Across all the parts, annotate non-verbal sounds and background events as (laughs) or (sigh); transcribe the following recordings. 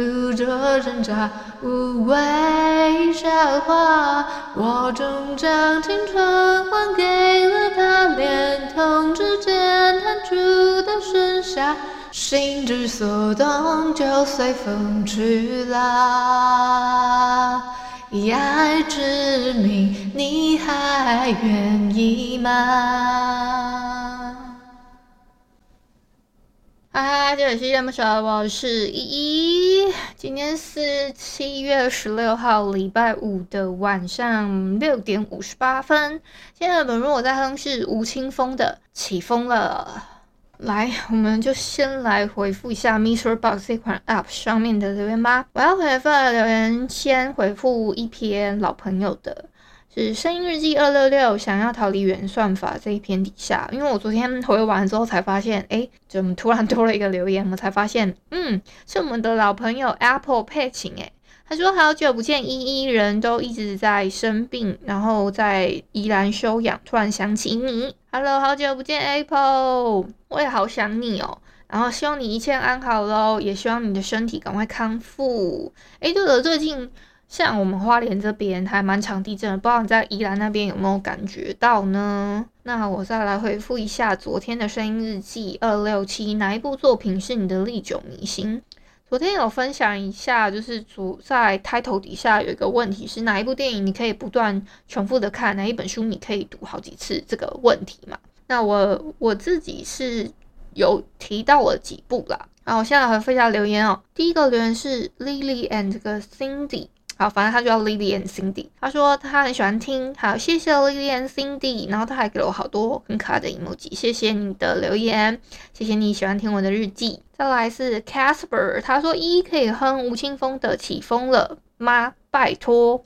不做挣扎，无谓笑话。我终将青春还给了他，连同指尖弹出的盛夏，心之所动，就随风去啦。以爱之名，你还愿意吗？嗨，这里是恋不舍，我是依依。今天是七月十六号，礼拜五的晚上六点五十八分。现在本如我在哼是吴青峰的《起风了》。来，我们就先来回复一下 MixerBox 这款 App 上面的留言吧。我要回复的留言，先回复一篇老朋友的，是声音日记二六六，想要逃离原算法这一篇底下，因为我昨天回完之后才发现，哎，怎么突然多了一个留言？我才发现，嗯，是我们的老朋友 Apple 佩琴，哎。他说：“好久不见，依依人都一直在生病，然后在宜兰休养。突然想起你，Hello，好久不见，Apple，我也好想你哦。然后希望你一切安好喽，也希望你的身体赶快康复。诶，对了，最近像我们花莲这边还蛮常地震的，不知道你在宜兰那边有没有感觉到呢？那我再来回复一下昨天的声音日记二六七，哪一部作品是你的历久弥新？”昨天有分享一下，就是主在开头底下有一个问题是哪一部电影你可以不断重复的看，哪一本书你可以读好几次这个问题嘛？那我我自己是有提到了几部啦。好，我现在回复一下留言哦。第一个留言是 Lily and 这个 Cindy。好，反正他就叫 Lily and Cindy。他说他很喜欢听，好，谢谢 Lily and Cindy。然后他还给了我好多很可爱的 emoji，谢谢你的留言，谢谢你喜欢听我的日记。再来是 Casper，他说一可以哼吴青峰的起风了吗？拜托。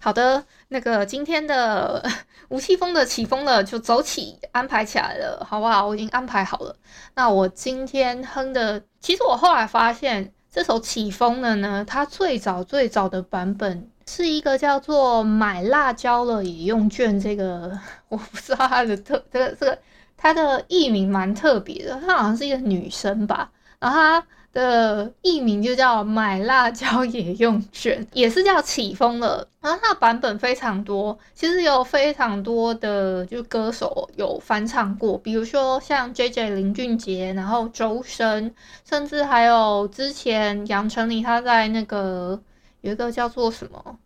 好的，那个今天的 (laughs) 吴青峰的起风了就走起，安排起来了，好不好？我已经安排好了。那我今天哼的，其实我后来发现。这首起风了呢，它最早最早的版本是一个叫做“买辣椒了也用券”这个，(laughs) 我不知道它的特这个这个它的艺名蛮特别的，它好像是一个女生吧，然后它。的艺名就叫买辣椒也用卷，也是叫起风了。然后它的版本非常多，其实有非常多的就歌手有翻唱过，比如说像 JJ 林俊杰，然后周深，甚至还有之前杨丞琳他在那个有一个叫做什么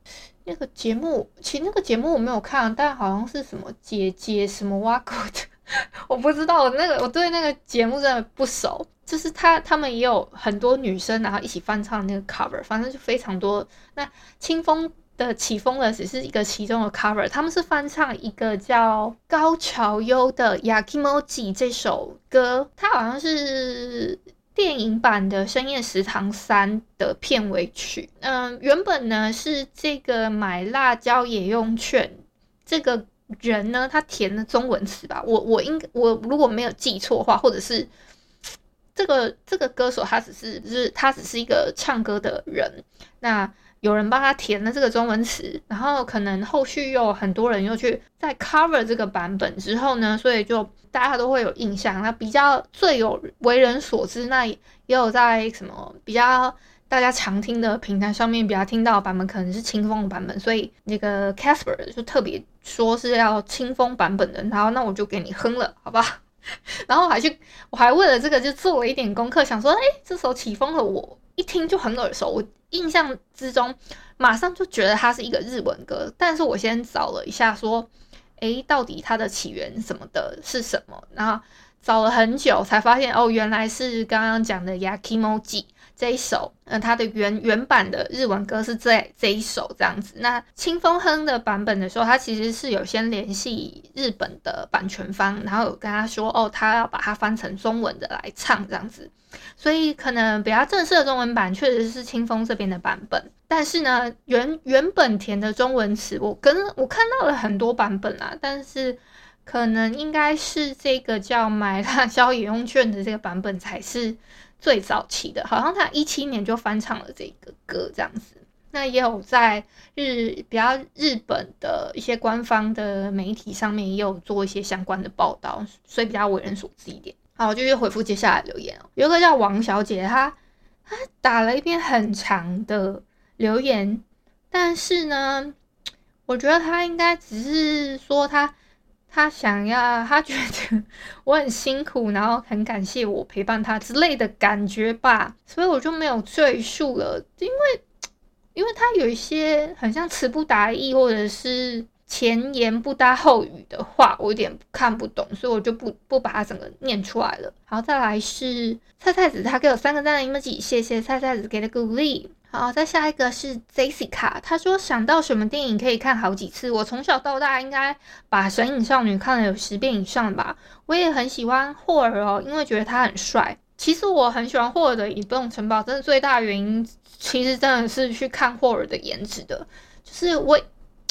那个节目，其实那个节目我没有看，但好像是什么姐姐什么挖苦的，(laughs) 我不知道，我那个我对那个节目真的不熟。就是他，他们也有很多女生，然后一起翻唱那个 cover，反正就非常多。那清风的起风了只是一个其中的 cover，他们是翻唱一个叫高桥优的《Yakimoji》这首歌，它好像是电影版的《深夜食堂三》的片尾曲。嗯，原本呢是这个买辣椒也用券，这个人呢他填的中文词吧，我我应我如果没有记错的话，或者是。这个这个歌手他只是就是他只是一个唱歌的人，那有人帮他填了这个中文词，然后可能后续又很多人又去在 cover 这个版本之后呢，所以就大家都会有印象。那比较最有为人所知，那也有在什么比较大家常听的平台上面比较听到的版本，可能是清风的版本，所以那个 Casper 就特别说是要清风版本的，然后那我就给你哼了，好吧？(laughs) 然后还去，我还为了这个就做了一点功课，想说，哎，这首起风了，我一听就很耳熟，我印象之中马上就觉得它是一个日文歌。但是我先找了一下，说，哎，到底它的起源什么的是什么？然后找了很久才发现，哦，原来是刚刚讲的 Yakimoji。这一首，嗯，它的原原版的日文歌是这这一首这样子。那清风哼的版本的时候，他其实是有先联系日本的版权方，然后有跟他说，哦，他要把它翻成中文的来唱这样子。所以可能比较正式的中文版确实是清风这边的版本。但是呢，原原本填的中文词，我跟我看到了很多版本啊，但是可能应该是这个叫买辣椒也用券的这个版本才是最早期的，好像他一七年就翻唱了这个歌这样子。那也有在日比较日本的一些官方的媒体上面也有做一些相关的报道，所以比较为人所知一点。好，我就去回复接下来留言哦。有一个叫王小姐，她她打了一篇很长的留言，但是呢，我觉得她应该只是说她他想要，他觉得我很辛苦，然后很感谢我陪伴他之类的感觉吧，(laughs) 所以我就没有赘述了，因为。(tsk) 因为他有一些很像词不达意，或者是前言不搭后语的话，我有点看不懂，所以我就不不把它整个念出来了。好，再来是菜菜子，他给我三个赞的 emoji，谢谢菜菜子给的鼓励。好，再下一个是 Jessica，他说想到什么电影可以看好几次，我从小到大应该把《神隐少女》看了有十遍以上吧。我也很喜欢霍尔哦，因为觉得他很帅。其实我很喜欢霍尔的《移动城堡》，真的最大原因，其实真的是去看霍尔的颜值的。就是我，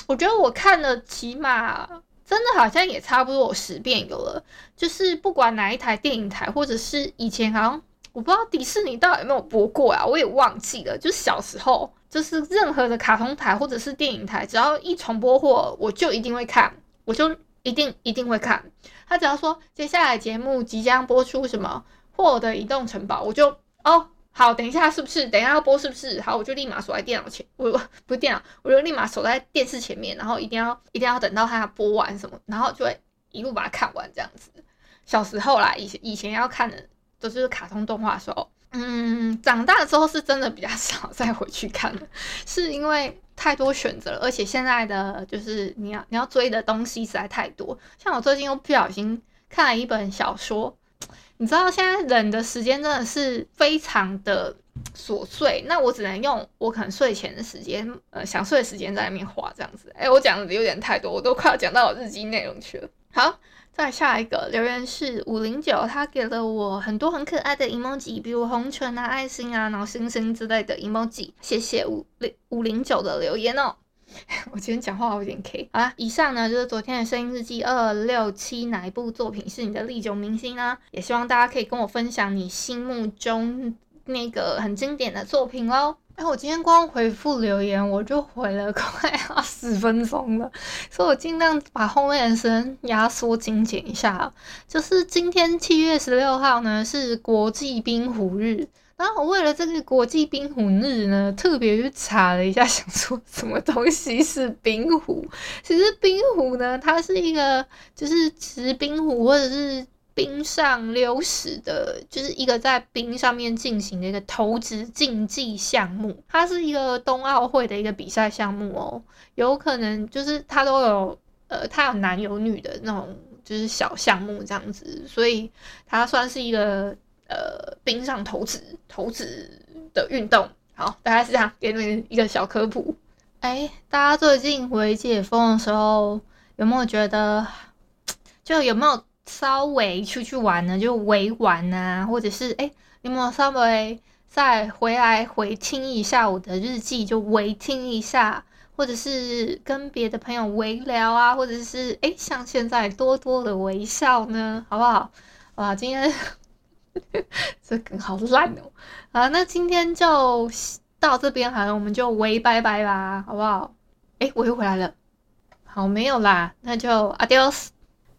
我觉得我看了起码真的好像也差不多有十遍有了。就是不管哪一台电影台，或者是以前好像我不知道迪士尼到底有没有播过啊，我也忘记了。就是小时候，就是任何的卡通台或者是电影台，只要一重播或，我就一定会看，我就一定一定会看。他只要说接下来节目即将播出什么。霍尔的移动城堡，我就哦好，等一下是不是？等一下要播是不是？好，我就立马守在电脑前，我不是电脑，我就立马守在电视前面，然后一定要一定要等到它播完什么，然后就会一路把它看完这样子。小时候啦，以前以前要看的都是卡通动画的时候，嗯，长大了之后是真的比较 (laughs) 少再回去看了，是因为太多选择了，而且现在的就是你要你要追的东西实在太多，像我最近又不小心看了一本小说。你知道现在人的时间真的是非常的琐碎，那我只能用我可能睡前的时间，呃，想睡的时间在那边画这样子。哎、我讲的有点太多，我都快要讲到我日记内容去了。好，再下一个留言是五零九，他给了我很多很可爱的 emoji，比如红唇啊、爱心啊、然后星星之类的 emoji。谢谢五零五零九的留言哦。(laughs) 我今天讲话有点 K 好啦，以上呢就是昨天的声音日记二六七，哪一部作品是你的历久弥新呢？也希望大家可以跟我分享你心目中那个很经典的作品哦。哎，我今天光回复留言我就回了快要十分钟了，(laughs) 所以我尽量把后面的时间压缩精简一下。就是今天七月十六号呢是国际冰壶日。然后我为了这个国际冰壶日呢，特别去查了一下，想说什么东西是冰壶。其实冰壶呢，它是一个就是持冰壶或者是冰上溜石的，就是一个在冰上面进行的一个投掷竞技项目。它是一个冬奥会的一个比赛项目哦，有可能就是它都有呃，它有男有女的那种就是小项目这样子，所以它算是一个。呃，冰上投掷投掷的运动，好，大概是这样，给你们一个小科普。哎、大家最近回解封的时候，有没有觉得，就有没有稍微出去玩呢？就微玩啊，或者是哎、你们稍微再回来回听一下我的日记，就微听一下，或者是跟别的朋友微聊啊，或者是哎、像现在多多的微笑呢，好不好？哇，今天。(laughs) 这梗好烂哦！啊，那今天就到这边好了，我们就微拜拜吧，好不好？诶，我又回来了，好，没有啦，那就 adios。